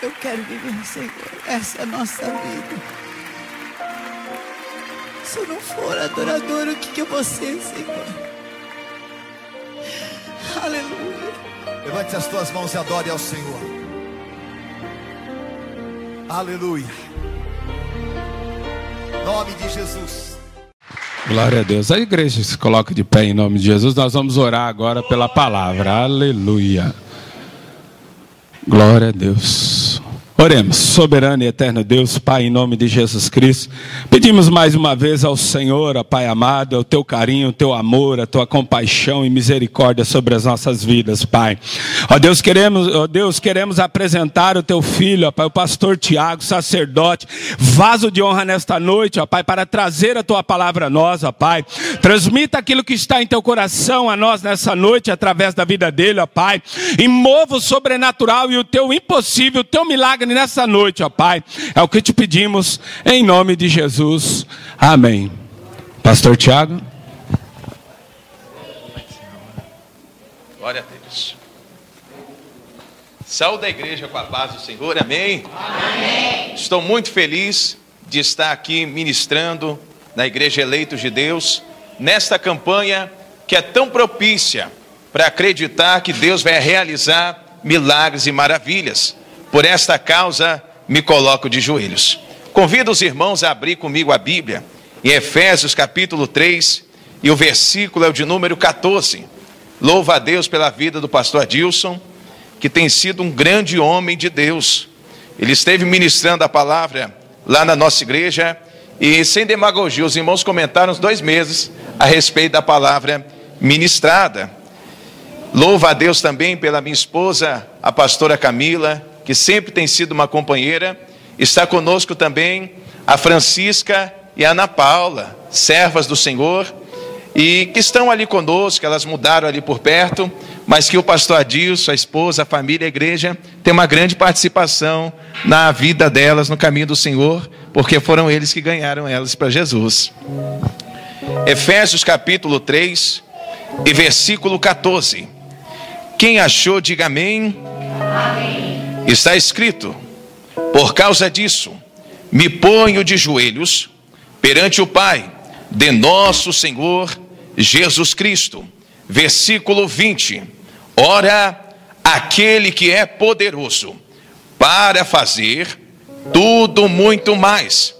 Eu quero viver, Senhor. Essa é a nossa vida. Se eu não for adorador, o que, que eu vou ser, Senhor? Aleluia. Levante as tuas mãos e adore ao Senhor. Aleluia. Nome de Jesus. Glória a Deus. A igreja se coloca de pé em nome de Jesus. Nós vamos orar agora pela palavra. Aleluia. Glória a Deus. Oremos, soberano e eterno Deus, Pai, em nome de Jesus Cristo, pedimos mais uma vez ao Senhor, ó Pai amado, o teu carinho, o teu amor, a tua compaixão e misericórdia sobre as nossas vidas, Pai. Ó Deus, queremos, ó Deus, queremos apresentar o teu filho, ó Pai, o pastor Tiago, sacerdote, vaso de honra nesta noite, ó Pai, para trazer a tua palavra a nós, ó Pai. Transmita aquilo que está em teu coração a nós nessa noite, através da vida dele, ó Pai. E mova o sobrenatural e o teu impossível, o teu milagre nessa noite, ó Pai. É o que te pedimos em nome de Jesus. Amém. Pastor Tiago. Glória a Deus. Saúde da igreja com a paz do Senhor, amém? amém? Estou muito feliz de estar aqui ministrando na Igreja Eleitos de Deus, nesta campanha que é tão propícia para acreditar que Deus vai realizar milagres e maravilhas. Por esta causa me coloco de joelhos. Convido os irmãos a abrir comigo a Bíblia, em Efésios capítulo 3, e o versículo é o de número 14. Louva a Deus pela vida do pastor Adilson, que tem sido um grande homem de Deus. Ele esteve ministrando a palavra lá na nossa igreja, e sem demagogia, os irmãos comentaram uns dois meses a respeito da palavra ministrada. Louva a Deus também pela minha esposa, a pastora Camila, que sempre tem sido uma companheira. Está conosco também a Francisca e a Ana Paula, servas do Senhor, e que estão ali conosco, elas mudaram ali por perto, mas que o pastor Adilson, a esposa, a família, a igreja, tem uma grande participação na vida delas, no caminho do Senhor, porque foram eles que ganharam elas para Jesus. Efésios capítulo 3 e versículo 14. Quem achou, diga amém. Amém. Está escrito: Por causa disso, me ponho de joelhos perante o Pai de nosso Senhor Jesus Cristo. Versículo 20: Ora, aquele que é poderoso para fazer tudo muito mais,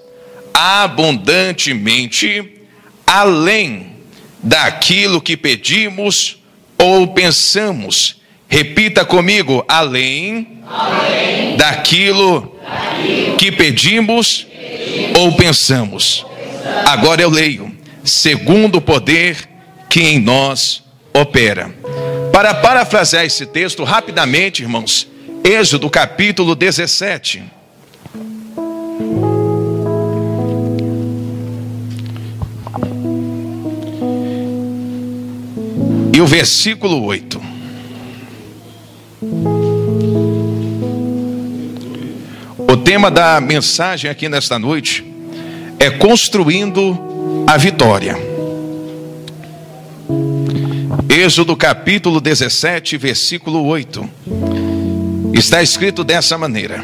abundantemente, além daquilo que pedimos ou pensamos Repita comigo, além, além daquilo, daquilo que pedimos, pedimos ou pensamos. pensamos. Agora eu leio, segundo o poder que em nós opera. Para parafrasear esse texto rapidamente, irmãos, Êxodo capítulo 17. E o versículo 8. Tema da mensagem aqui nesta noite é construindo a vitória. Êxodo capítulo 17, versículo 8. Está escrito dessa maneira: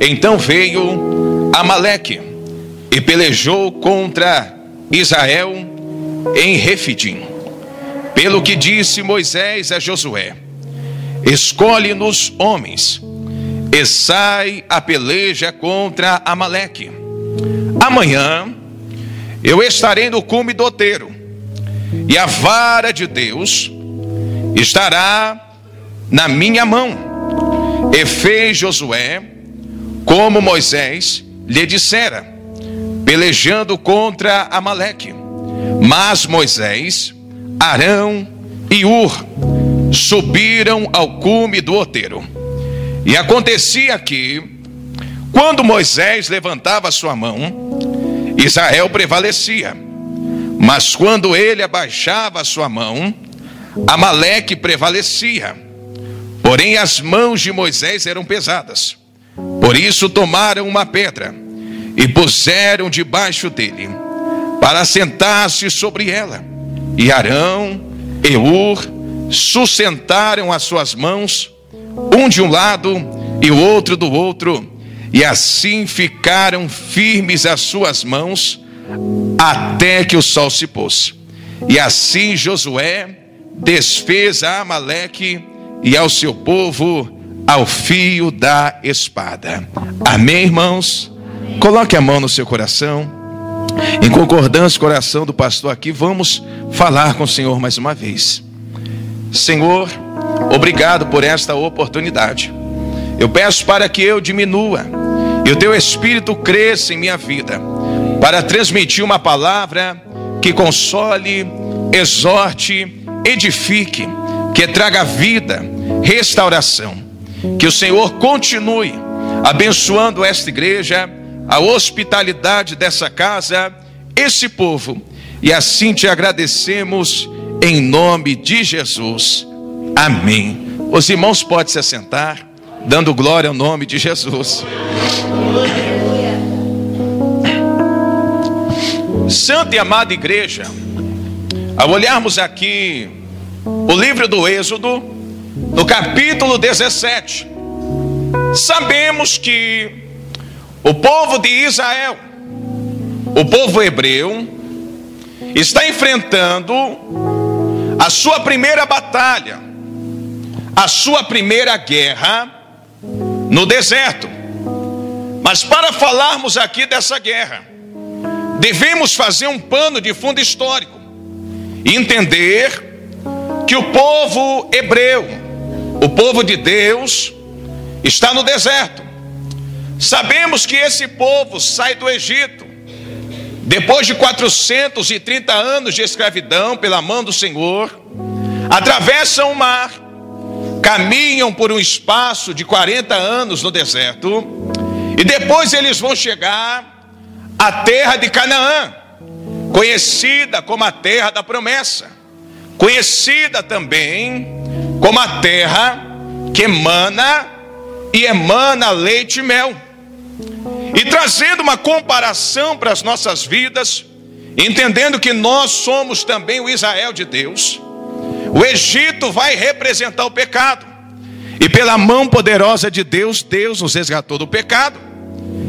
Então veio Amaleque e pelejou contra Israel em Refidim. Pelo que disse Moisés a Josué: Escolhe-nos homens e sai a peleja contra Amaleque. Amanhã eu estarei no cume do outeiro, e a vara de Deus estará na minha mão. E fez Josué como Moisés lhe dissera, pelejando contra Amaleque. Mas Moisés, Arão e Ur subiram ao cume do outeiro. E acontecia que, quando Moisés levantava sua mão, Israel prevalecia. Mas quando ele abaixava sua mão, Amaleque prevalecia. Porém, as mãos de Moisés eram pesadas. Por isso tomaram uma pedra e puseram debaixo dele, para sentar-se sobre ela. E Arão, Eur, sustentaram as suas mãos, um de um lado e o outro do outro, e assim ficaram firmes as suas mãos até que o sol se pôs. E assim Josué desfez a Amaleque e ao seu povo ao fio da espada. Amém, irmãos? Coloque a mão no seu coração. Em concordância com o coração do pastor aqui, vamos falar com o Senhor mais uma vez. Senhor, obrigado por esta oportunidade. Eu peço para que eu diminua e o teu espírito cresça em minha vida, para transmitir uma palavra que console, exorte, edifique, que traga vida, restauração. Que o Senhor continue abençoando esta igreja, a hospitalidade dessa casa, esse povo, e assim te agradecemos em nome de Jesus. Amém. Os irmãos podem se assentar dando glória ao nome de Jesus. Santa e amada igreja, ao olharmos aqui o livro do Êxodo, no capítulo 17, sabemos que o povo de Israel, o povo hebreu, está enfrentando a sua primeira batalha, a sua primeira guerra no deserto. Mas para falarmos aqui dessa guerra, devemos fazer um pano de fundo histórico e entender que o povo hebreu, o povo de Deus, está no deserto. Sabemos que esse povo sai do Egito depois de 430 anos de escravidão pela mão do Senhor, atravessam o mar caminham por um espaço de 40 anos no deserto, e depois eles vão chegar à terra de Canaã, conhecida como a terra da promessa, conhecida também como a terra que emana e emana leite e mel. E trazendo uma comparação para as nossas vidas, entendendo que nós somos também o Israel de Deus, o Egito vai representar o pecado. E pela mão poderosa de Deus, Deus nos resgatou do pecado.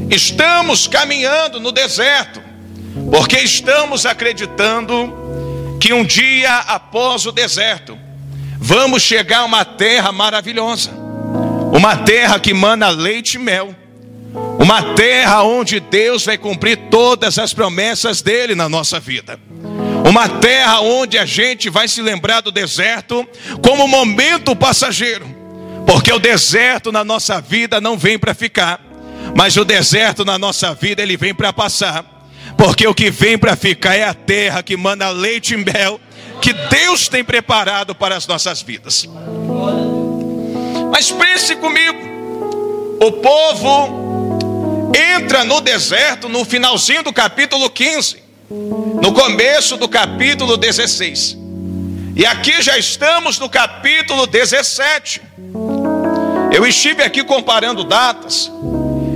Estamos caminhando no deserto, porque estamos acreditando que um dia após o deserto, vamos chegar a uma terra maravilhosa, uma terra que mana leite e mel, uma terra onde Deus vai cumprir todas as promessas dele na nossa vida. Uma terra onde a gente vai se lembrar do deserto como momento passageiro. Porque o deserto na nossa vida não vem para ficar, mas o deserto na nossa vida ele vem para passar. Porque o que vem para ficar é a terra que manda leite e mel que Deus tem preparado para as nossas vidas. Mas pense comigo, o povo entra no deserto no finalzinho do capítulo 15 no começo do capítulo 16. E aqui já estamos no capítulo 17. Eu estive aqui comparando datas.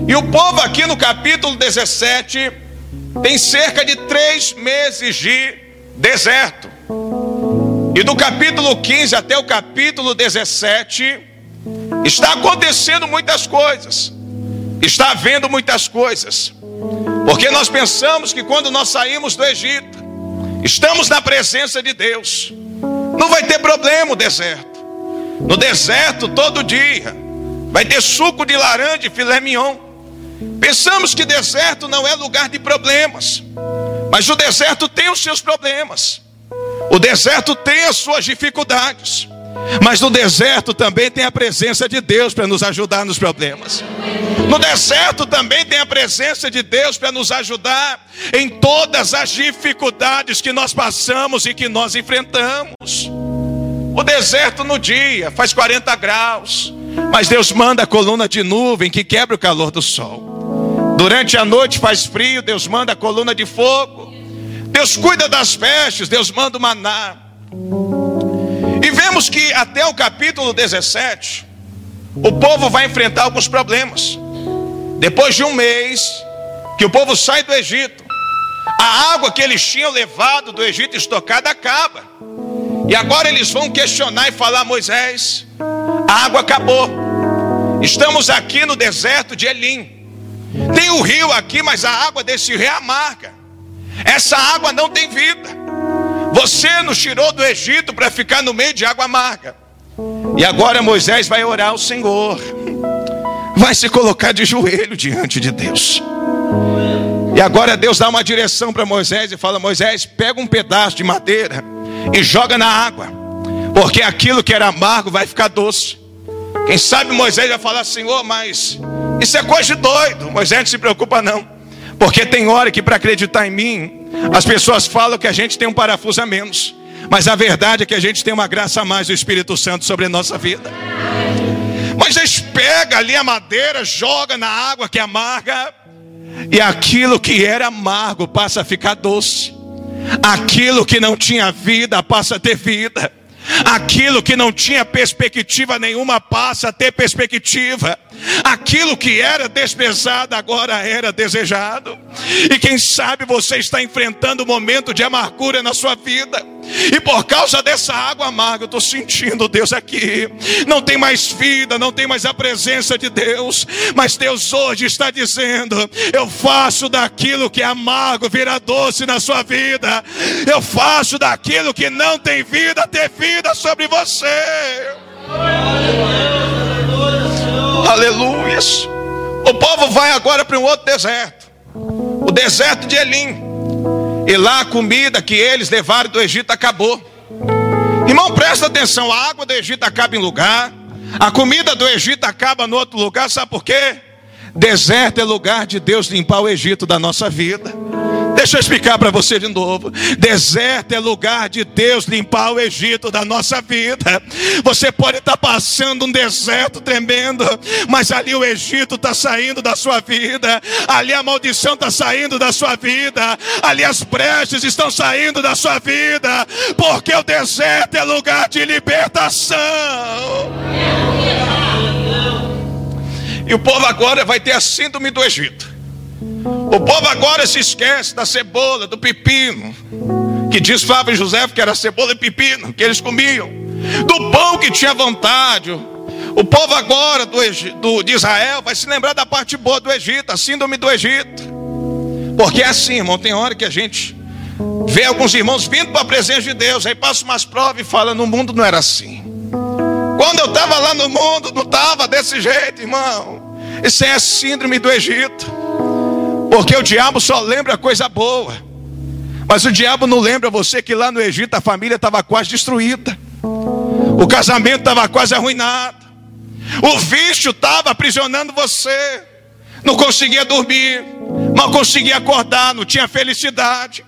E o povo aqui no capítulo 17 tem cerca de três meses de deserto. E do capítulo 15 até o capítulo 17 está acontecendo muitas coisas. Está havendo muitas coisas. Porque nós pensamos que quando nós saímos do Egito, estamos na presença de Deus. Não vai ter problema o deserto. No deserto, todo dia, vai ter suco de laranja e filé mignon. Pensamos que deserto não é lugar de problemas. Mas o deserto tem os seus problemas. O deserto tem as suas dificuldades. Mas no deserto também tem a presença de Deus para nos ajudar nos problemas. No deserto também tem a presença de Deus para nos ajudar em todas as dificuldades que nós passamos e que nós enfrentamos. O deserto no dia faz 40 graus, mas Deus manda a coluna de nuvem que quebra o calor do sol. Durante a noite faz frio, Deus manda a coluna de fogo. Deus cuida das pestes, Deus manda o maná. E vemos que até o capítulo 17, o povo vai enfrentar alguns problemas. Depois de um mês que o povo sai do Egito, a água que eles tinham levado do Egito estocada acaba. E agora eles vão questionar e falar: Moisés, a água acabou. Estamos aqui no deserto de Elim. Tem o um rio aqui, mas a água desse rio é amarga. Essa água não tem vida. Você nos tirou do Egito para ficar no meio de água amarga. E agora Moisés vai orar ao Senhor. Vai se colocar de joelho diante de Deus. E agora Deus dá uma direção para Moisés e fala: Moisés, pega um pedaço de madeira e joga na água, porque aquilo que era amargo vai ficar doce. Quem sabe Moisés vai falar: Senhor, mas isso é coisa de doido. Moisés não se preocupa, não, porque tem hora que para acreditar em mim, as pessoas falam que a gente tem um parafuso a menos, mas a verdade é que a gente tem uma graça a mais do Espírito Santo sobre a nossa vida. Pega ali a madeira, joga na água que é amarga e aquilo que era amargo passa a ficar doce. Aquilo que não tinha vida passa a ter vida. Aquilo que não tinha perspectiva nenhuma passa a ter perspectiva. Aquilo que era desprezado agora era desejado. E quem sabe você está enfrentando um momento de amargura na sua vida. E por causa dessa água amarga, eu estou sentindo Deus aqui. Não tem mais vida, não tem mais a presença de Deus. Mas Deus hoje está dizendo: Eu faço daquilo que é amargo virar doce na sua vida. Eu faço daquilo que não tem vida ter vida sobre você. Aleluia. O povo vai agora para um outro deserto. O deserto de Elim. E lá a comida que eles levaram do Egito acabou. Irmão, presta atenção: a água do Egito acaba em lugar, a comida do Egito acaba no outro lugar, sabe por quê? Deserto é lugar de Deus limpar o Egito da nossa vida. Deixa eu explicar para você de novo. Deserto é lugar de Deus limpar o Egito da nossa vida. Você pode estar passando um deserto tremendo, mas ali o Egito está saindo da sua vida. Ali a maldição está saindo da sua vida. Ali as brechas estão saindo da sua vida. Porque o deserto é lugar de libertação. E o povo agora vai ter a síndrome do Egito. O povo agora se esquece da cebola, do pepino, que diz Flávio José que era cebola e pepino que eles comiam, do pão que tinha vontade. O povo agora do, do, de Israel vai se lembrar da parte boa do Egito, a síndrome do Egito. Porque é assim, irmão, tem hora que a gente vê alguns irmãos vindo para a presença de Deus, aí passa umas provas e fala: no mundo não era assim. Quando eu estava lá no mundo, não estava desse jeito, irmão. Isso é a síndrome do Egito. Porque o diabo só lembra coisa boa. Mas o diabo não lembra você que lá no Egito a família estava quase destruída. O casamento estava quase arruinado. O vício estava aprisionando você. Não conseguia dormir, mal conseguia acordar, não tinha felicidade.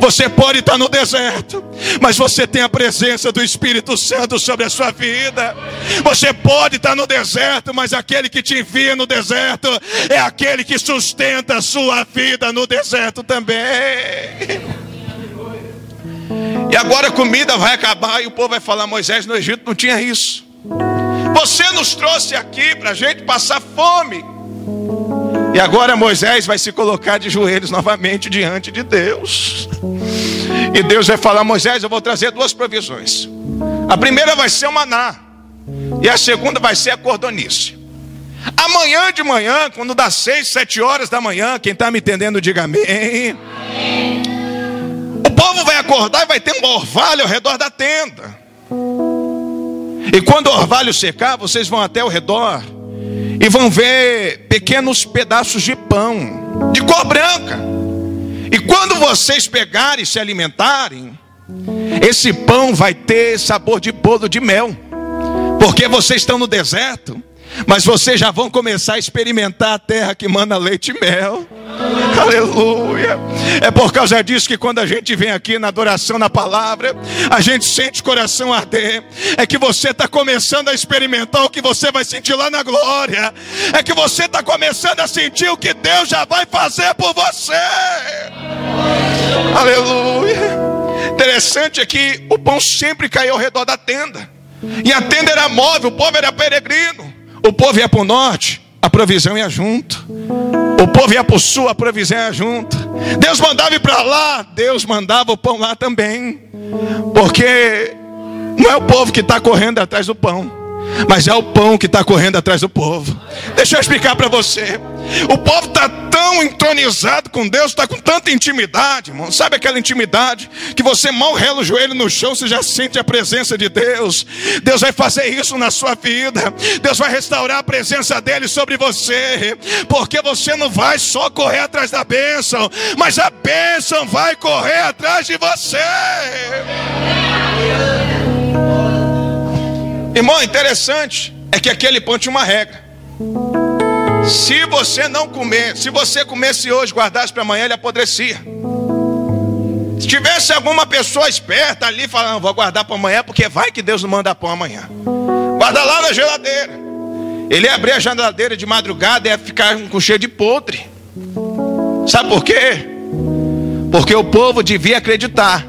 Você pode estar no deserto, mas você tem a presença do Espírito Santo sobre a sua vida. Você pode estar no deserto, mas aquele que te envia no deserto é aquele que sustenta a sua vida no deserto também. E agora a comida vai acabar e o povo vai falar: Moisés, no Egito não tinha isso. Você nos trouxe aqui para a gente passar fome. E agora Moisés vai se colocar de joelhos novamente diante de Deus. E Deus vai falar: Moisés, eu vou trazer duas provisões. A primeira vai ser o maná, e a segunda vai ser a cordonice. Amanhã de manhã, quando dá seis, sete horas da manhã, quem está me entendendo, diga amém. O povo vai acordar e vai ter um orvalho ao redor da tenda. E quando o orvalho secar, vocês vão até o redor e vão ver pequenos pedaços de pão, de cor branca. E quando vocês pegarem e se alimentarem, esse pão vai ter sabor de bolo de mel, porque vocês estão no deserto mas vocês já vão começar a experimentar a terra que manda leite e mel. Aleluia. É por causa disso que quando a gente vem aqui na adoração na palavra, a gente sente o coração arder. É que você está começando a experimentar o que você vai sentir lá na glória. É que você está começando a sentir o que Deus já vai fazer por você. Aleluia. Interessante é que o pão sempre caiu ao redor da tenda. E a tenda era móvel, o povo era peregrino. O povo ia para o norte, a provisão ia junto. O povo ia para o sul, a provisão ia junto. Deus mandava ir para lá, Deus mandava o pão lá também. Porque não é o povo que está correndo atrás do pão, mas é o pão que está correndo atrás do povo. Deixa eu explicar para você. O povo está tão entronizado com Deus, está com tanta intimidade, irmão. Sabe aquela intimidade que você mal rela o joelho no chão, você já sente a presença de Deus. Deus vai fazer isso na sua vida. Deus vai restaurar a presença dele sobre você, porque você não vai só correr atrás da bênção, mas a bênção vai correr atrás de você. Irmão, interessante é que aquele pão tinha uma regra. Se você não comer, se você comesse hoje, guardasse para amanhã, ele apodrecia. Se tivesse alguma pessoa esperta ali falando, vou guardar para amanhã, porque vai que Deus não manda pão amanhã. Guarda lá na geladeira. Ele ia abrir a geladeira de madrugada e ia ficar com cheio de podre. Sabe por quê? Porque o povo devia acreditar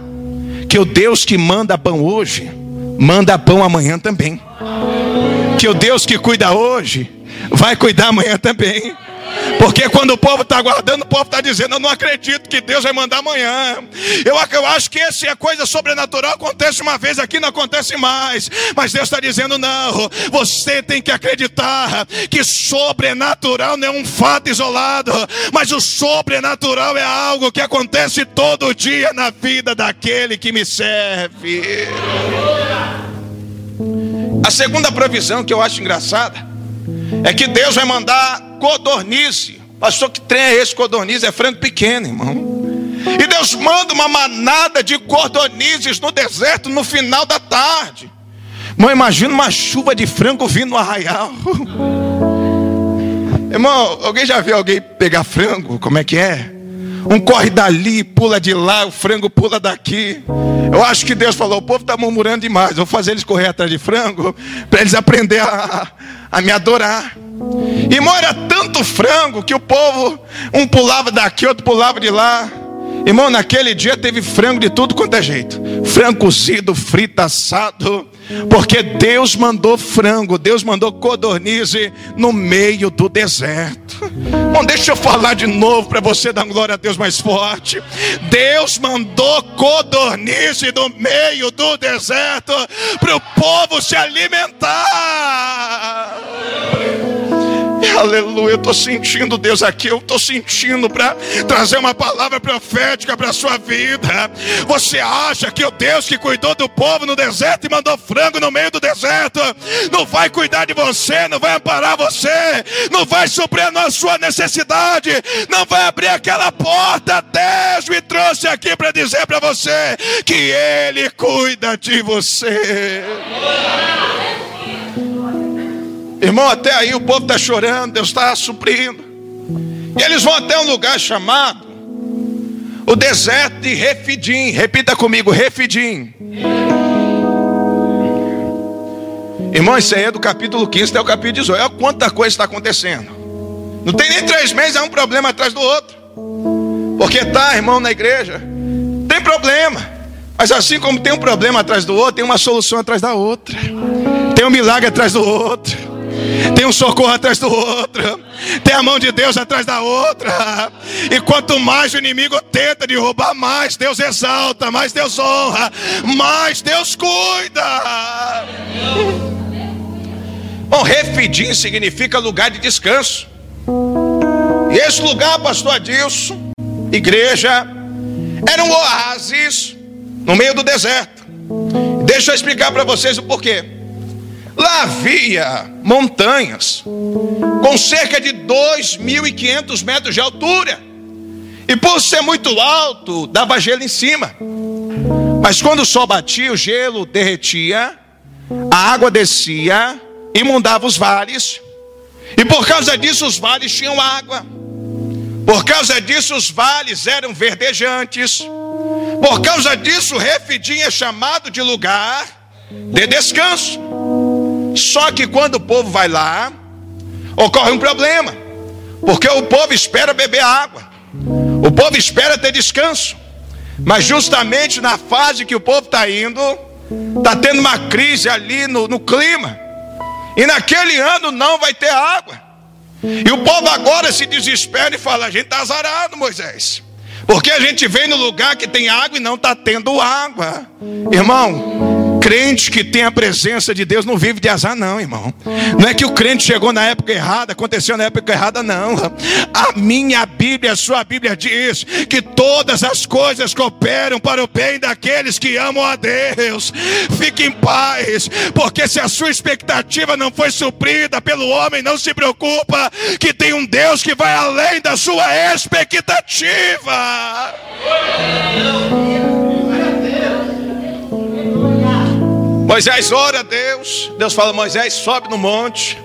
que o Deus que manda pão hoje manda pão amanhã também. Que o Deus que cuida hoje vai cuidar amanhã também. Porque quando o povo está aguardando, o povo está dizendo: Eu não acredito que Deus vai mandar amanhã. Eu, eu acho que essa é coisa sobrenatural acontece uma vez aqui, não acontece mais. Mas Deus está dizendo: Não, você tem que acreditar que sobrenatural não é um fato isolado, mas o sobrenatural é algo que acontece todo dia na vida daquele que me serve. A segunda provisão que eu acho engraçada é que Deus vai mandar codornize. Pastor, que trem é esse codornize? É frango pequeno, irmão. E Deus manda uma manada de codornizes no deserto no final da tarde. Irmão, imagina uma chuva de frango vindo no arraial. Irmão, alguém já viu alguém pegar frango? Como é que é? Um corre dali, pula de lá, o frango pula daqui. Eu acho que Deus falou: o povo está murmurando demais. Vou fazer eles correr atrás de frango para eles aprender a, a me adorar. Irmão, era tanto frango que o povo, um pulava daqui, outro pulava de lá. Irmão, naquele dia teve frango de tudo quanto é jeito: frango cozido, frito, assado. Porque Deus mandou frango, Deus mandou codornize no meio do deserto. Bom, deixa eu falar de novo para você dar glória a Deus mais forte. Deus mandou codornize no meio do deserto para o povo se alimentar. Aleluia, eu estou sentindo Deus aqui, eu estou sentindo para trazer uma palavra profética para a sua vida. Você acha que o Deus que cuidou do povo no deserto e mandou frango no meio do deserto, não vai cuidar de você, não vai amparar você, não vai suprir a sua necessidade, não vai abrir aquela porta. Deus me trouxe aqui para dizer para você que Ele cuida de você. Irmão, até aí o povo está chorando, Deus está suprindo. E eles vão até um lugar chamado o deserto de Refidim. Repita comigo, Refidim. Irmão, isso aí é do capítulo 15 até o capítulo 18. Olha quanta coisa está acontecendo. Não tem nem três meses, é um problema atrás do outro. Porque tá, irmão, na igreja, tem problema. Mas assim como tem um problema atrás do outro, tem uma solução atrás da outra. Tem um milagre atrás do outro. Tem um socorro atrás do outro. Tem a mão de Deus atrás da outra. E quanto mais o inimigo tenta derrubar, mais Deus exalta, mais Deus honra, mais Deus cuida. Bom, Refidim significa lugar de descanso. E esse lugar, pastor Adilson, igreja, era um oásis no meio do deserto. Deixa eu explicar para vocês o porquê. Lá havia montanhas com cerca de 2.500 metros de altura. E por ser muito alto, dava gelo em cima. Mas quando o sol batia, o gelo derretia, a água descia, inundava os vales. E por causa disso, os vales tinham água. Por causa disso, os vales eram verdejantes. Por causa disso, Refidim é chamado de lugar de descanso. Só que quando o povo vai lá, ocorre um problema, porque o povo espera beber água, o povo espera ter descanso, mas justamente na fase que o povo está indo, está tendo uma crise ali no, no clima, e naquele ano não vai ter água. E o povo agora se desespera e fala: a gente está azarado, Moisés. Porque a gente vem no lugar que tem água e não está tendo água. Irmão, Crente que tem a presença de Deus não vive de azar, não, irmão. Não é que o crente chegou na época errada, aconteceu na época errada, não. A minha Bíblia, a sua Bíblia diz que todas as coisas cooperam para o bem daqueles que amam a Deus. Fique em paz, porque se a sua expectativa não foi suprida pelo homem, não se preocupa, que tem um Deus que vai além da sua expectativa. Moisés ora a Deus. Deus fala: Moisés, sobe no monte.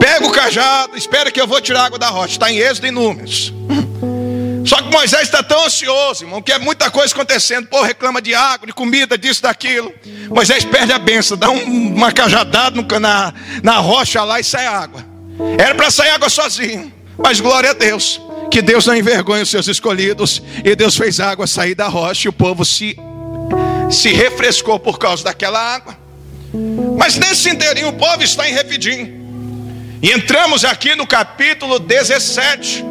Pega o cajado, espera que eu vou tirar água da rocha. Está em Êxodo e Números. Só que Moisés está tão ansioso, irmão, que é muita coisa acontecendo. Pô, reclama de água, de comida, disso, daquilo. Moisés perde a benção, dá um, uma cajadada no, na, na rocha lá e sai água. Era para sair água sozinho, mas glória a Deus, que Deus não envergonha os seus escolhidos. E Deus fez água sair da rocha e o povo se se refrescou por causa daquela água. Mas nesse inteirinho o povo está em Refidim. E entramos aqui no capítulo 17.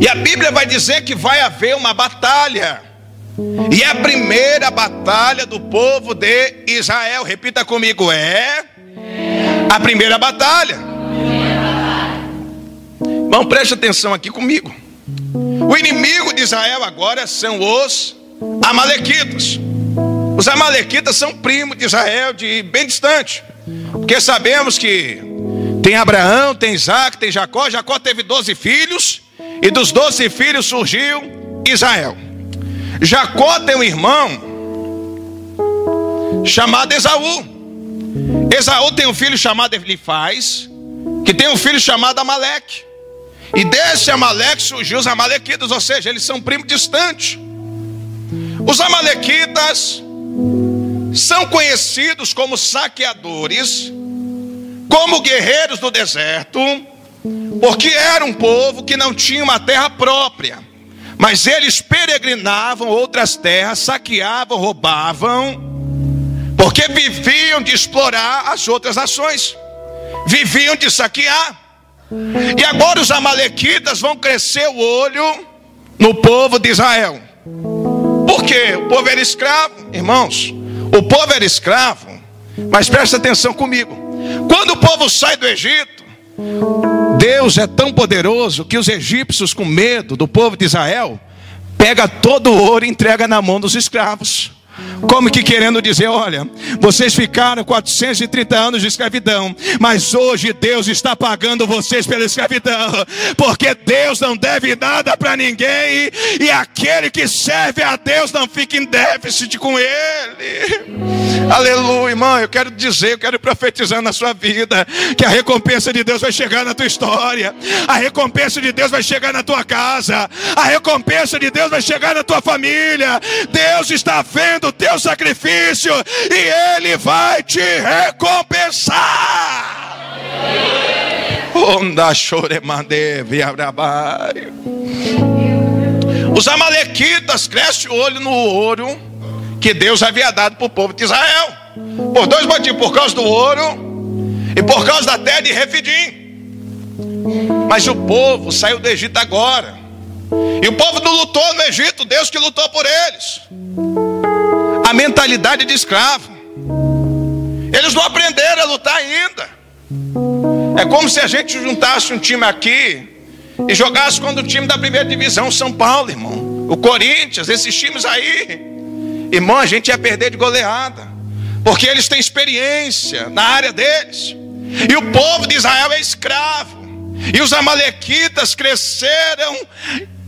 E a Bíblia vai dizer que vai haver uma batalha. E a primeira batalha do povo de Israel. Repita comigo: é a primeira batalha. Bom, preste atenção aqui comigo. O inimigo de Israel agora são os Amalequitas. Os Amalequitas são primos de Israel de bem distante. Porque sabemos que tem Abraão, tem Isaac, tem Jacó. Jacó teve 12 filhos. E dos 12 filhos surgiu Israel. Jacó tem um irmão chamado Esaú. Esaú tem um filho chamado Elifaz, que tem um filho chamado Amaleque. E desse Amaleque surgiu os Amalequitas, ou seja, eles são primos distantes. Os Amalequitas são conhecidos como saqueadores, como guerreiros do deserto, porque era um povo que não tinha uma terra própria, mas eles peregrinavam outras terras, saqueavam, roubavam, porque viviam de explorar as outras nações, viviam de saquear. E agora os amalequitas vão crescer o olho no povo de Israel. Porque o povo era escravo, irmãos. O povo era escravo. Mas presta atenção comigo. Quando o povo sai do Egito, Deus é tão poderoso que os egípcios, com medo do povo de Israel, pega todo o ouro e entrega na mão dos escravos. Como que querendo dizer, olha, vocês ficaram 430 anos de escravidão, mas hoje Deus está pagando vocês pela escravidão, porque Deus não deve nada para ninguém, e aquele que serve a Deus não fica em déficit com ele. Aleluia, irmão. Eu quero dizer, eu quero profetizar na sua vida que a recompensa de Deus vai chegar na tua história, a recompensa de Deus vai chegar na tua casa, a recompensa de Deus vai chegar na tua família. Deus está vendo o teu sacrifício e Ele vai te recompensar. Onda Os amalequitas crescem o olho no ouro que Deus havia dado para o povo de Israel. Por dois motivos: por causa do ouro e por causa da terra de Refidim. Mas o povo saiu do Egito agora. E o povo não lutou no Egito, Deus que lutou por eles. Mentalidade de escravo. Eles não aprenderam a lutar ainda. É como se a gente juntasse um time aqui e jogasse contra o time da primeira divisão, São Paulo, irmão. O Corinthians, esses times aí. Irmão, a gente ia perder de goleada, porque eles têm experiência na área deles, e o povo de Israel é escravo, e os Amalequitas cresceram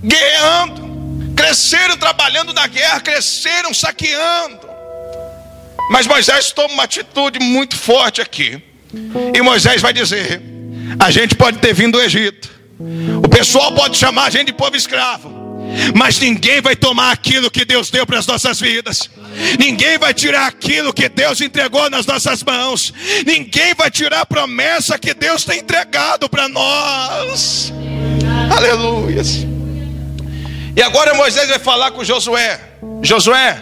guerreando, cresceram trabalhando na guerra, cresceram saqueando. Mas Moisés toma uma atitude muito forte aqui, e Moisés vai dizer: a gente pode ter vindo do Egito, o pessoal pode chamar a gente de povo escravo, mas ninguém vai tomar aquilo que Deus deu para as nossas vidas. Ninguém vai tirar aquilo que Deus entregou nas nossas mãos. Ninguém vai tirar a promessa que Deus tem entregado para nós. Aleluia. E agora Moisés vai falar com Josué: Josué,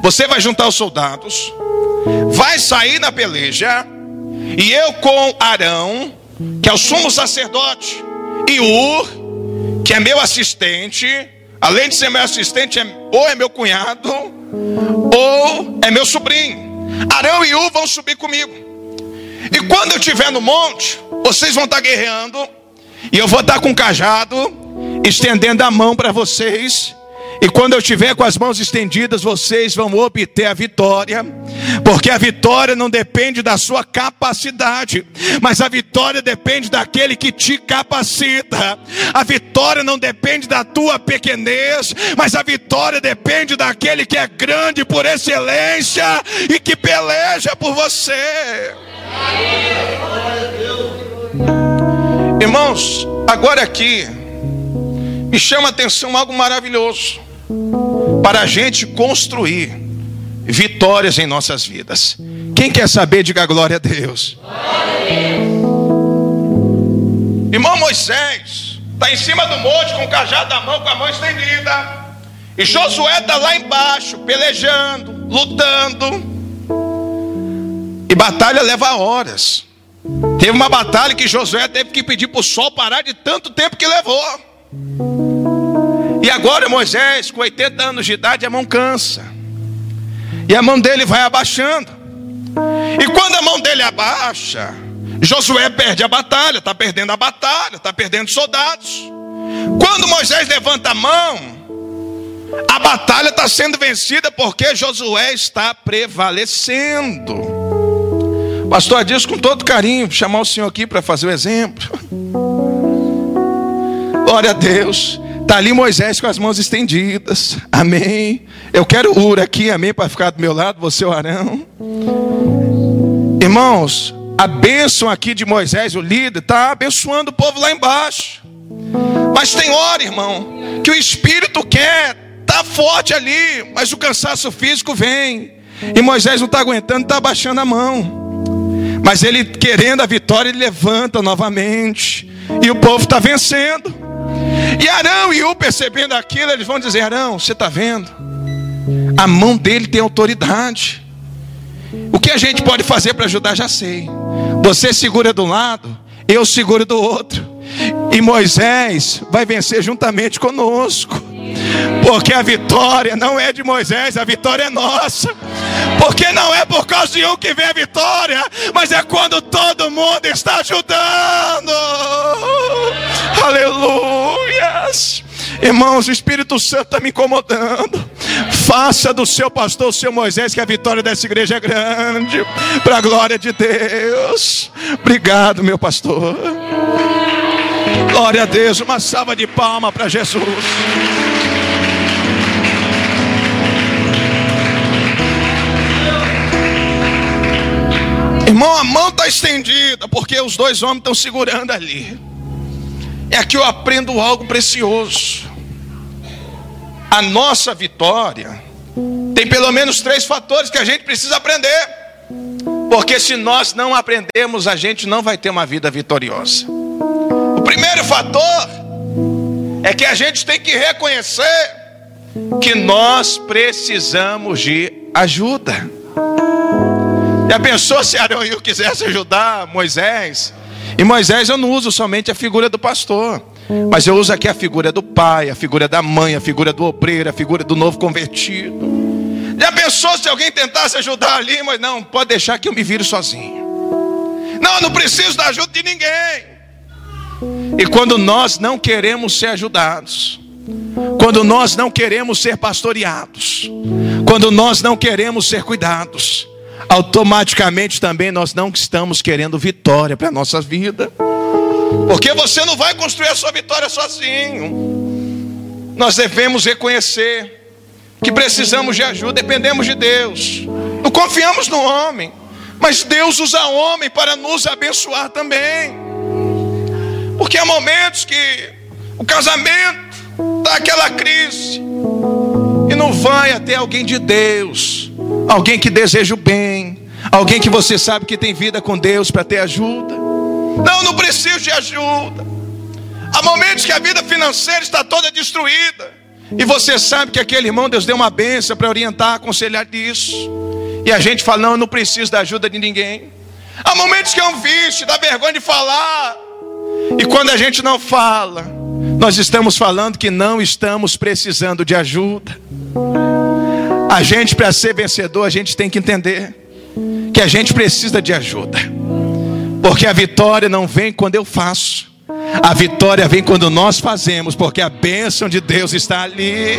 você vai juntar os soldados, vai sair na peleja, e eu com Arão, que é o sumo sacerdote, e Ur, que é meu assistente, além de ser meu assistente, é, ou é meu cunhado, ou é meu sobrinho. Arão e U vão subir comigo. E quando eu estiver no monte, vocês vão estar guerreando. E eu vou estar com o cajado, estendendo a mão para vocês. E quando eu estiver com as mãos estendidas, vocês vão obter a vitória, porque a vitória não depende da sua capacidade, mas a vitória depende daquele que te capacita. A vitória não depende da tua pequenez, mas a vitória depende daquele que é grande por excelência e que peleja por você. Irmãos, agora aqui me chama a atenção algo maravilhoso para a gente construir vitórias em nossas vidas. Quem quer saber, diga glória a Deus. Irmão Moisés está em cima do monte com o cajado da mão, com a mão estendida. E Josué está lá embaixo, pelejando, lutando. E batalha leva horas. Teve uma batalha que Josué teve que pedir para o sol parar de tanto tempo que levou. E agora Moisés, com 80 anos de idade, a mão cansa. E a mão dele vai abaixando. E quando a mão dele abaixa, Josué perde a batalha, está perdendo a batalha, está perdendo soldados. Quando Moisés levanta a mão, a batalha está sendo vencida porque Josué está prevalecendo. Pastor diz com todo carinho, chamar o senhor aqui para fazer o exemplo. Glória a Deus. Está ali Moisés com as mãos estendidas. Amém. Eu quero Ura aqui, amém, para ficar do meu lado, você o Arão. Irmãos, a bênção aqui de Moisés, o líder, está abençoando o povo lá embaixo. Mas tem hora, irmão, que o Espírito quer, está forte ali, mas o cansaço físico vem. E Moisés não está aguentando, está abaixando a mão. Mas ele querendo a vitória, ele levanta novamente. E o povo está vencendo. E Arão e U percebendo aquilo, eles vão dizer: Arão, você está vendo? A mão dele tem autoridade. O que a gente pode fazer para ajudar, já sei. Você segura de um lado, eu seguro do outro. E Moisés vai vencer juntamente conosco. Porque a vitória não é de Moisés, a vitória é nossa. Porque não é por causa de um que vem a vitória, mas é quando todo mundo está ajudando. Aleluias. Irmãos, o Espírito Santo está me incomodando. Faça do seu pastor, o seu Moisés, que a vitória dessa igreja é grande. Para a glória de Deus. Obrigado, meu pastor. Glória a Deus. Uma salva de palma para Jesus. Irmão, a mão está estendida, porque os dois homens estão segurando ali. É aqui eu aprendo algo precioso. A nossa vitória tem pelo menos três fatores que a gente precisa aprender. Porque se nós não aprendemos, a gente não vai ter uma vida vitoriosa. Primeiro fator é que a gente tem que reconhecer que nós precisamos de ajuda. Já pensou se eu quisesse ajudar Moisés? E Moisés eu não uso somente a figura do pastor, mas eu uso aqui a figura do pai, a figura da mãe, a figura do obreiro, a figura do novo convertido. Já pensou se alguém tentasse ajudar ali, mas não, pode deixar que eu me viro sozinho. Não, eu não preciso da ajuda de ninguém. E quando nós não queremos ser ajudados, quando nós não queremos ser pastoreados, quando nós não queremos ser cuidados, automaticamente também nós não estamos querendo vitória para a nossa vida. Porque você não vai construir a sua vitória sozinho. Nós devemos reconhecer que precisamos de ajuda, dependemos de Deus. Não confiamos no homem, mas Deus usa o homem para nos abençoar também. Porque há momentos que o casamento está aquela crise e não vai até alguém de Deus alguém que deseja o bem, alguém que você sabe que tem vida com Deus para ter ajuda. Não, não preciso de ajuda. Há momentos que a vida financeira está toda destruída. E você sabe que aquele irmão Deus deu uma benção para orientar, aconselhar disso. E a gente fala, não, eu não preciso da ajuda de ninguém. Há momentos que é um vício, dá vergonha de falar. E quando a gente não fala, nós estamos falando que não estamos precisando de ajuda. A gente, para ser vencedor, a gente tem que entender que a gente precisa de ajuda. Porque a vitória não vem quando eu faço. A vitória vem quando nós fazemos, porque a bênção de Deus está ali.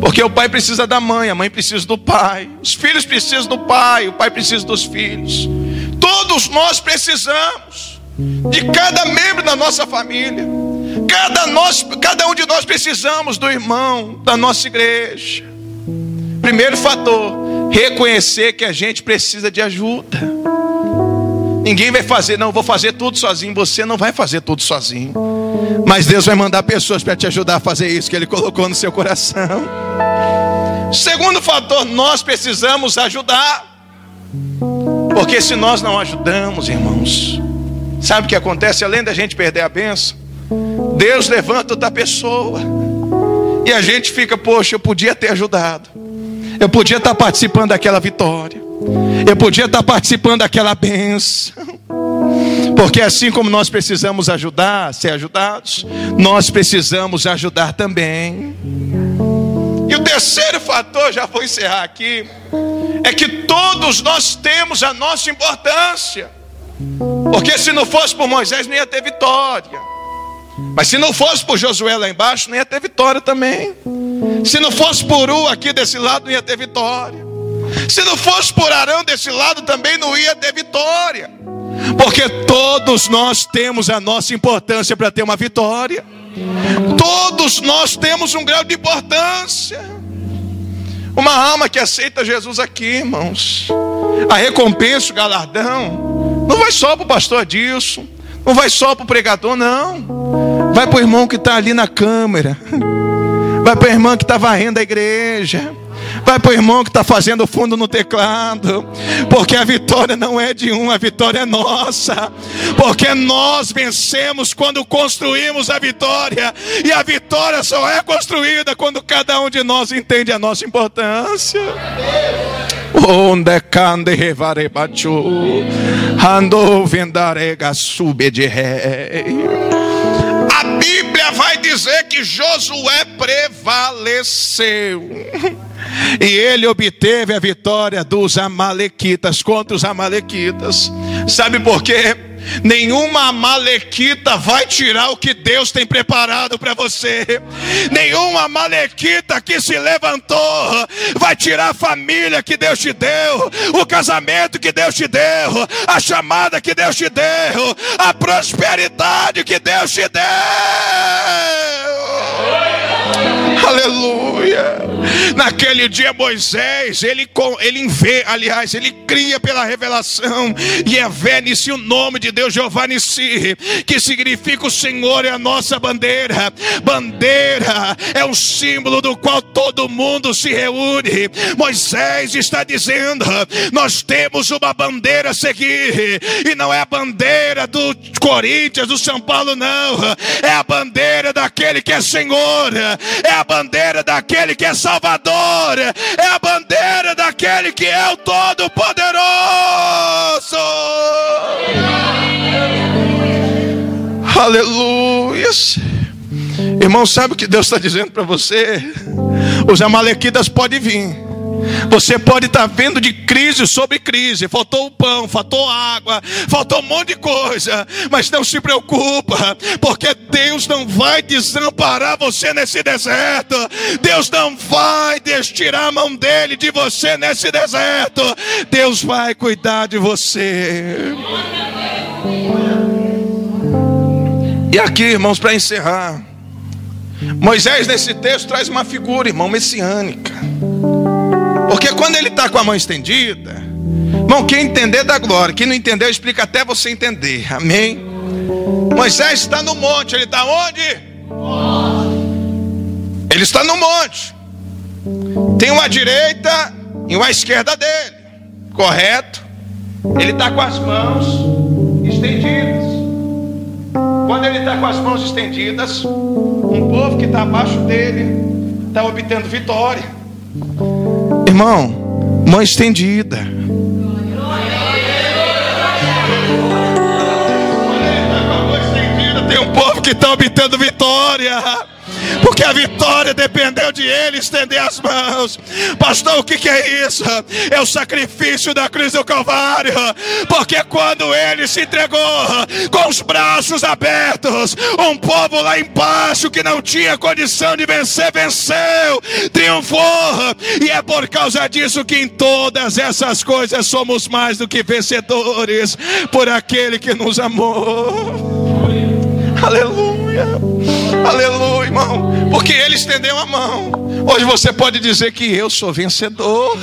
Porque o pai precisa da mãe, a mãe precisa do pai, os filhos precisam do pai, o pai precisa dos filhos. Todos nós precisamos de cada membro da nossa família. Cada, nós, cada um de nós precisamos do irmão da nossa igreja. Primeiro fator, reconhecer que a gente precisa de ajuda. Ninguém vai fazer, não, vou fazer tudo sozinho. Você não vai fazer tudo sozinho. Mas Deus vai mandar pessoas para te ajudar a fazer isso que Ele colocou no seu coração. Segundo fator, nós precisamos ajudar. Porque se nós não ajudamos, irmãos, sabe o que acontece? Além da gente perder a benção, Deus levanta outra pessoa. E a gente fica, poxa, eu podia ter ajudado. Eu podia estar participando daquela vitória. Eu podia estar participando daquela benção. Porque assim como nós precisamos ajudar, ser ajudados, nós precisamos ajudar também. E o terceiro fator, já vou encerrar aqui, é que todos nós temos a nossa importância. Porque se não fosse por Moisés, não ia ter vitória. Mas se não fosse por Josué lá embaixo, não ia ter vitória também. Se não fosse por U aqui desse lado, não ia ter vitória. Se não fosse por Arão desse lado, também não ia ter vitória. Porque todos nós temos a nossa importância para ter uma vitória. Todos nós temos um grau de importância. Uma alma que aceita Jesus aqui, irmãos. A recompensa, o galardão, não vai só para o pastor Dilson, não vai só para o pregador, não. Vai para o irmão que está ali na câmera. Vai para o irmão que está varrendo a igreja. Vai para o irmão que está fazendo fundo no teclado. Porque a vitória não é de um, a vitória é nossa. Porque nós vencemos quando construímos a vitória. E a vitória só é construída quando cada um de nós entende a nossa importância. Onde cande revarebachu, ando vendarega sube de rei. A Bíblia vai dizer que Josué prevaleceu. E ele obteve a vitória dos Amalequitas contra os Amalequitas. Sabe por quê? Nenhuma amalequita vai tirar o que Deus tem preparado para você. Nenhuma amalequita que se levantou vai tirar a família que Deus te deu, o casamento que Deus te deu, a chamada que Deus te deu, a prosperidade que Deus te deu. Aleluia. Naquele dia Moisés, ele ele vê, aliás, ele cria pela revelação e é Vénice o nome de Deus Jeová Nissi, que significa o Senhor é a nossa bandeira. Bandeira é um símbolo do qual todo mundo se reúne. Moisés está dizendo: nós temos uma bandeira a seguir, e não é a bandeira do Corinthians, do São Paulo, não. É a bandeira daquele que é Senhor, é a bandeira daquele que é Salvador, é a bandeira daquele que é o Todo-Poderoso. Aleluia. Irmão, sabe o que Deus está dizendo para você? Os amalequitas podem vir. Você pode estar vendo de crise sobre crise. Faltou o pão, faltou água, faltou um monte de coisa. Mas não se preocupa, porque Deus não vai desamparar você nesse deserto. Deus não vai tirar a mão dele de você nesse deserto. Deus vai cuidar de você. E aqui, irmãos, para encerrar. Moisés, nesse texto, traz uma figura, irmão, messiânica. Quando ele está com a mão estendida, irmão, quem entender da glória, quem não entendeu, explica até você entender. Amém? Moisés está no monte, ele está onde? Ele está no monte. Tem uma direita e uma esquerda dele. Correto? Ele está com as mãos estendidas. Quando ele está com as mãos estendidas, um povo que está abaixo dele está obtendo vitória. Irmão, mão estendida. Tem um povo que está obtendo vitória. Porque a vitória dependeu de ele estender as mãos. Pastor, o que, é isso? É o sacrifício da cruz do Calvário, porque quando ele se entregou com os braços abertos, um povo lá embaixo que não tinha condição de vencer, venceu, triunfou, e é por causa disso que em todas essas coisas somos mais do que vencedores por aquele que nos amou. Aleluia. Aleluia, irmão. Porque ele estendeu a mão. Hoje você pode dizer que eu sou vencedor.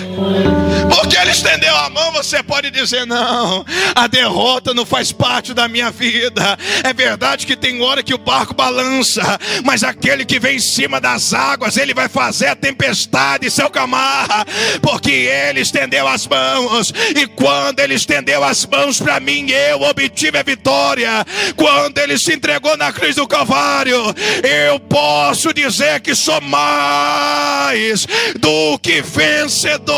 Porque ele estendeu a mão, você pode dizer: não, a derrota não faz parte da minha vida. É verdade que tem hora que o barco balança, mas aquele que vem em cima das águas, ele vai fazer a tempestade se acalmar, porque ele estendeu as mãos, e quando ele estendeu as mãos para mim, eu obtive a vitória. Quando ele se entregou na cruz do Calvário, eu posso dizer que sou mais do que vencedor.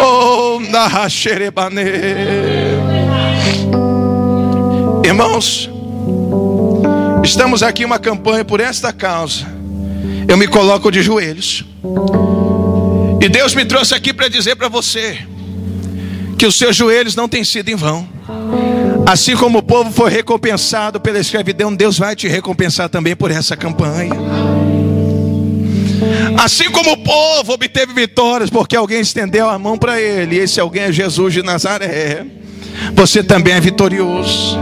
Oh. Irmãos, estamos aqui uma campanha por esta causa. Eu me coloco de joelhos. E Deus me trouxe aqui para dizer para você que os seus joelhos não têm sido em vão. Assim como o povo foi recompensado pela escravidão, Deus vai te recompensar também por essa campanha. Assim como o povo obteve vitórias porque alguém estendeu a mão para ele, esse alguém é Jesus de Nazaré. Você também é vitorioso.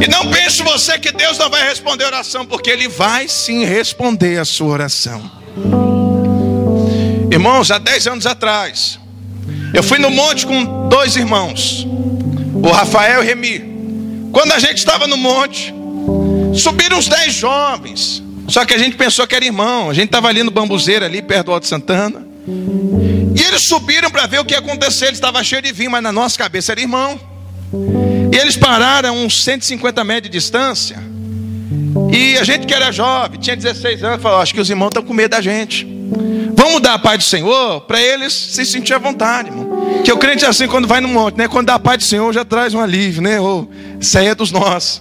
E não pense você que Deus não vai responder a oração, porque Ele vai sim responder a sua oração. Irmãos, há 10 anos atrás, eu fui no monte com dois irmãos, o Rafael e o Remi. Quando a gente estava no monte, subiram os dez jovens. Só que a gente pensou que era irmão. A gente estava ali no bambuzeiro, ali perto do Alto Santana. E eles subiram para ver o que ia acontecer. Eles estavam cheios de vinho, mas na nossa cabeça era irmão. E eles pararam uns 150 metros de distância. E a gente que era jovem, tinha 16 anos, falou: Acho que os irmãos estão com medo da gente. Vamos dar a paz do Senhor para eles se sentir à vontade, irmão. Que o crente é assim quando vai no monte, né? Quando dá a paz do Senhor já traz um alívio, né? Oh, isso aí é dos nossos.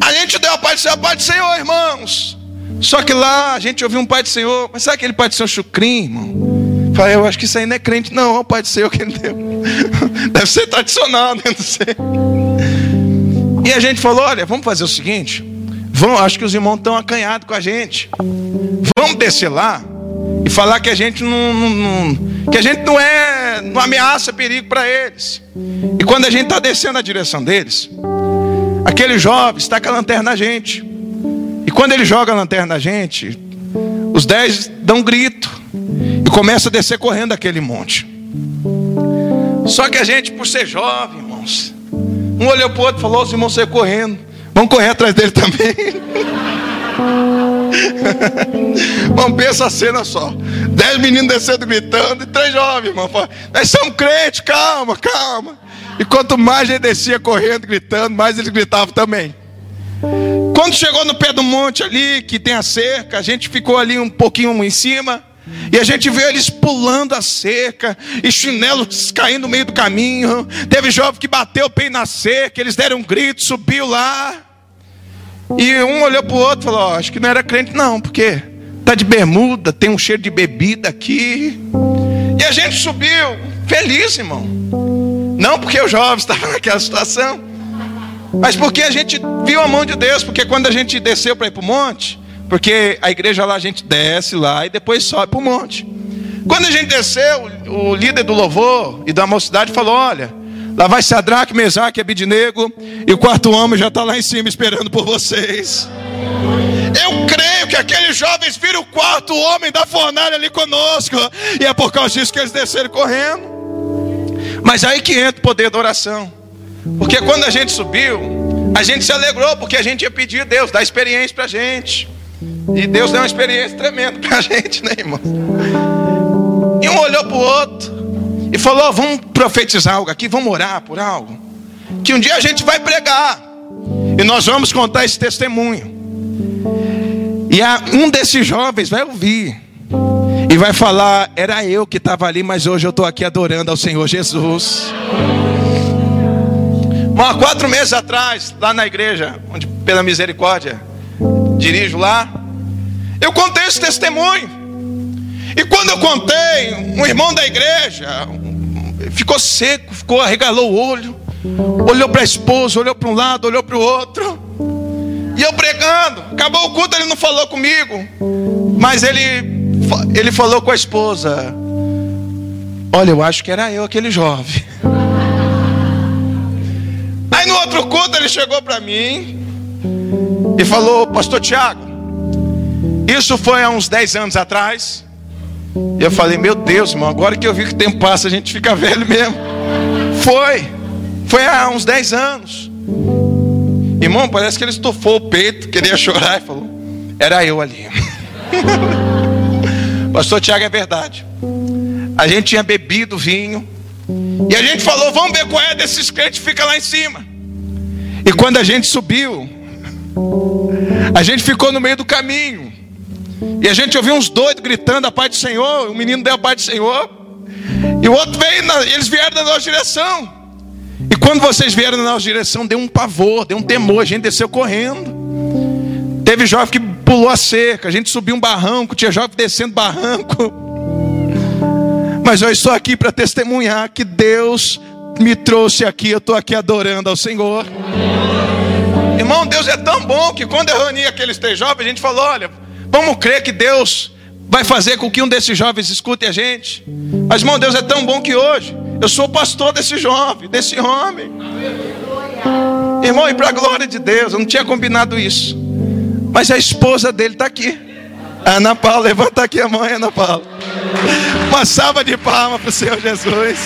A gente deu a paz do Senhor, a paz do Senhor, irmãos. Só que lá a gente ouviu um Pai do Senhor, mas sabe aquele Pai do Senhor chucrim, irmão? Falei, eu acho que isso aí não é crente, não, é o Pai do Senhor que ele deu. Deve ser tradicional, né? Não sei. E a gente falou: olha, vamos fazer o seguinte. Vamos, acho que os irmãos estão acanhados com a gente. Vamos descer lá e falar que a gente não, não, não que a gente não é, não ameaça perigo para eles. E quando a gente está descendo na direção deles, aquele jovem está com a lanterna na gente. E quando ele joga a lanterna na gente, os dez dão um grito e começa a descer correndo aquele monte. Só que a gente, por ser jovem, irmãos, um olhou para o outro e falou: os irmãos saíram correndo, vamos correr atrás dele também. Vamos pensar a cena só. Dez meninos descendo gritando e três jovens, irmão. Nós somos crentes, calma, calma. E quanto mais gente descia correndo, gritando, mais eles gritavam também. Quando chegou no pé do monte ali, que tem a cerca, a gente ficou ali um pouquinho em cima. E a gente viu eles pulando a cerca, e chinelos caindo no meio do caminho. Teve jovem que bateu o pé na cerca, eles deram um grito, subiu lá. E um olhou para o outro e falou: oh, Acho que não era crente, não, porque tá de bermuda, tem um cheiro de bebida aqui. E a gente subiu, feliz, irmão. Não porque os jovens estavam naquela situação, mas porque a gente viu a mão de Deus, porque quando a gente desceu para ir para o monte, porque a igreja lá a gente desce lá e depois sobe para o monte. Quando a gente desceu, o líder do louvor e da mocidade falou: Olha, lá vai Sadraque, Mesaque Abidinego, e o quarto homem já está lá em cima esperando por vocês. Eu creio que aqueles jovens viram o quarto homem da fornalha ali conosco, e é por causa disso que eles desceram correndo. Mas aí que entra o poder da oração. Porque quando a gente subiu, a gente se alegrou, porque a gente ia pedir a Deus, dar experiência para a gente. E Deus deu uma experiência tremenda para a gente, né, irmão? E um olhou para o outro e falou: Vamos profetizar algo aqui, vamos orar por algo. Que um dia a gente vai pregar e nós vamos contar esse testemunho. E um desses jovens vai ouvir e vai falar: Era eu que estava ali, mas hoje eu estou aqui adorando ao Senhor Jesus. Há quatro meses atrás, lá na igreja, onde pela misericórdia dirijo lá. Eu contei esse testemunho. E quando eu contei, um irmão da igreja ficou seco, ficou, arregalou o olho, olhou para a esposa, olhou para um lado, olhou para o outro. E eu pregando, acabou o culto, ele não falou comigo, mas ele, ele falou com a esposa: Olha, eu acho que era eu, aquele jovem. No outro culto ele chegou para mim e falou: Pastor Tiago, isso foi há uns 10 anos atrás. E eu falei: Meu Deus, irmão, agora que eu vi que o tempo passa, a gente fica velho mesmo. Foi, foi há uns 10 anos. Irmão, parece que ele estufou o peito, queria chorar e falou: Era eu ali. Pastor Tiago, é verdade. A gente tinha bebido vinho. E a gente falou: Vamos ver qual é desses crentes que fica lá em cima. E quando a gente subiu, a gente ficou no meio do caminho. E a gente ouviu uns doidos gritando a paz do Senhor. O menino deu a paz do Senhor. E o outro veio, na, eles vieram na nossa direção. E quando vocês vieram na nossa direção, deu um pavor, deu um temor, a gente desceu correndo. Teve jovem que pulou a cerca, a gente subiu um barranco, tinha jovem descendo barranco. Mas eu estou aqui para testemunhar que Deus me trouxe aqui, eu estou aqui adorando ao Senhor. Irmão, Deus é tão bom que quando eu reuni aqueles três jovens, a gente falou: olha, vamos crer que Deus vai fazer com que um desses jovens escute a gente. Mas, irmão, Deus é tão bom que hoje eu sou pastor desse jovem, desse homem. Irmão, e para a glória de Deus, eu não tinha combinado isso. Mas a esposa dele está aqui. Ana Paula, levanta aqui a mãe, Ana Paula. Uma salva de palmas para o Senhor Jesus.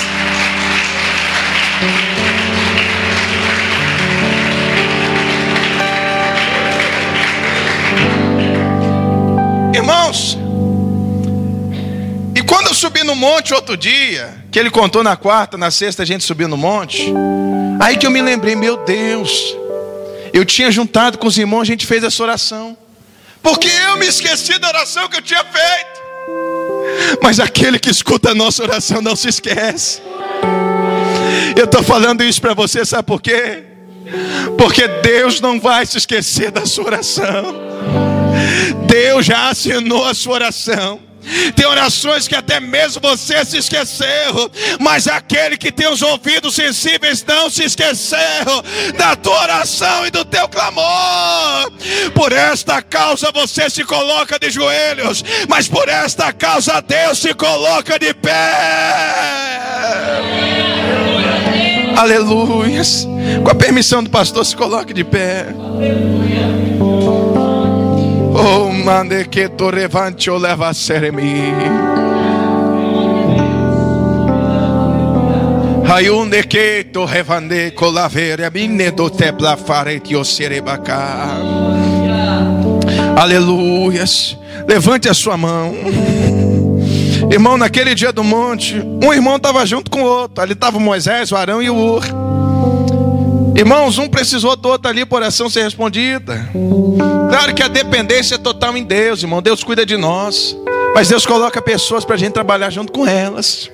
Irmãos, e quando eu subi no monte outro dia, que ele contou na quarta, na sexta a gente subiu no monte, aí que eu me lembrei, meu Deus, eu tinha juntado com os irmãos, a gente fez essa oração, porque eu me esqueci da oração que eu tinha feito. Mas aquele que escuta a nossa oração não se esquece. Eu estou falando isso para você, sabe por quê? Porque Deus não vai se esquecer da sua oração. Deus já assinou a sua oração. Tem orações que até mesmo você se esqueceu, mas aquele que tem os ouvidos sensíveis não se esqueceu da tua oração e do teu clamor. Por esta causa você se coloca de joelhos, mas por esta causa Deus se coloca de pé. Aleluia. Com a permissão do pastor, se coloque de pé. Oh, mande que tu levante o leva a seremi. Ayunde que tu revande colavere mine do tebla farete o serebacá. Aleluias. Levante a sua mão. Irmão, naquele dia do monte, um irmão estava junto com o outro. Ali estava Moisés, o Arão e o Ur. Irmãos, um precisou do outro ali por oração ser respondida. Claro que a dependência é total em Deus, irmão. Deus cuida de nós. Mas Deus coloca pessoas para a gente trabalhar junto com elas.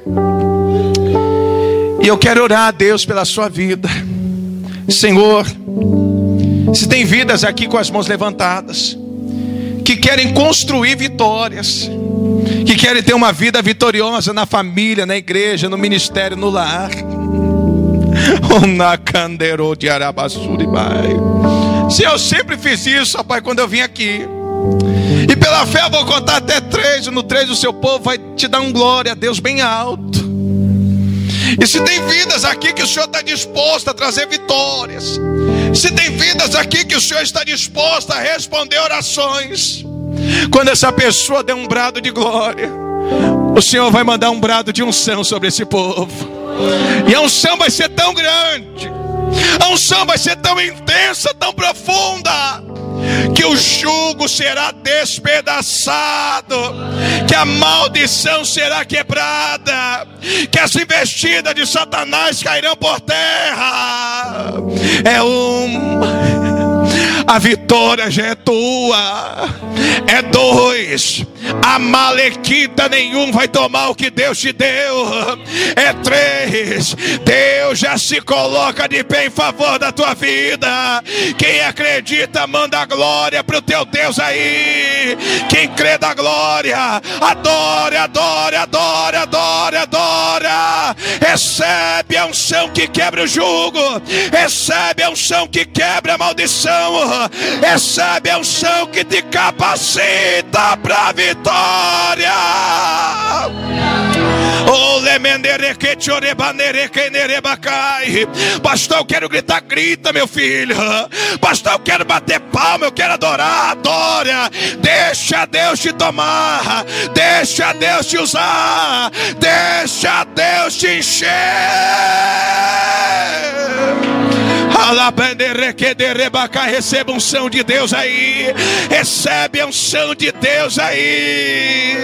E eu quero orar a Deus pela sua vida. Senhor, se tem vidas aqui com as mãos levantadas, que querem construir vitórias, que querem ter uma vida vitoriosa na família, na igreja, no ministério, no lar. Se eu sempre fiz isso, rapaz, quando eu vim aqui. E pela fé eu vou contar até três, e no três o seu povo vai te dar um glória a Deus bem alto. E se tem vidas aqui que o Senhor está disposto a trazer vitórias, se tem vidas aqui que o Senhor está disposto a responder orações, quando essa pessoa der um brado de glória, o Senhor vai mandar um brado de unção sobre esse povo. E a unção vai ser tão grande, a unção vai ser tão intensa, tão profunda, que o jugo será despedaçado, que a maldição será quebrada, que as investidas de Satanás cairão por terra. É um a vitória já é tua. É dois, A malequita nenhum vai tomar o que Deus te deu. É três. Deus já se coloca de pé em favor da tua vida. Quem acredita, manda glória para o teu Deus aí. Quem crê da glória, adore, adore, adore, adore, adore. Recebe a unção que quebra o jugo. Recebe a unção que quebra a maldição. Recebe a unção que te capacita para a vitória. Pastor, eu quero gritar, grita, meu filho. Pastor, eu quero bater palma, eu quero adorar, adora. Deixa Deus te tomar, deixa Deus te usar, deixa Deus te encher. Receba unção de Deus aí. Recebe a unção de Deus aí.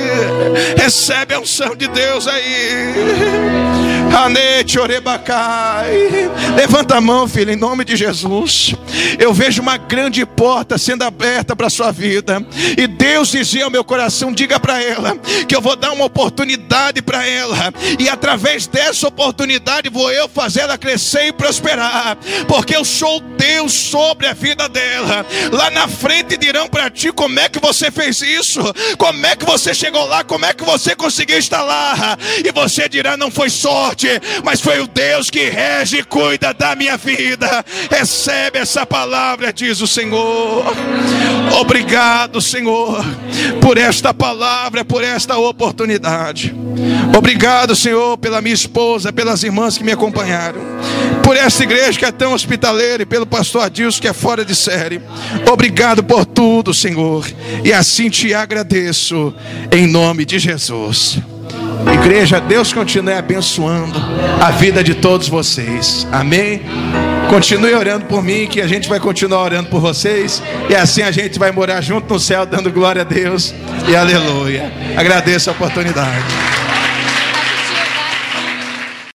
Recebe a unção de Deus aí. Levanta a mão, filho, em nome de Jesus. Eu vejo uma grande porta sendo aberta para a sua vida. E Deus dizia ao meu coração: diga para ela que eu vou dar uma oportunidade para ela. E através dessa oportunidade vou eu fazer ela crescer e prosperar. Porque eu sou Deus sobre a vida dela. Lá na frente dirão para ti como é que você fez isso, como é que você chegou lá, como é que você conseguiu estar lá. E você dirá: não foi sorte, mas foi o Deus que rege e cuida da minha vida. Recebe essa palavra, diz o Senhor. Obrigado, Senhor, por esta palavra, por esta oportunidade. Obrigado, Senhor, pela minha esposa, pelas irmãs que me acompanharam, por esta igreja que é tão hospitaleira e pelo pastor Adilson que é fora de série. Obrigado por tudo, Senhor, e assim te agradeço, em nome de Jesus. Igreja, Deus continue abençoando a vida de todos vocês. Amém. Continue orando por mim, que a gente vai continuar orando por vocês. E assim a gente vai morar junto no céu, dando glória a Deus. E aleluia. Agradeço a oportunidade.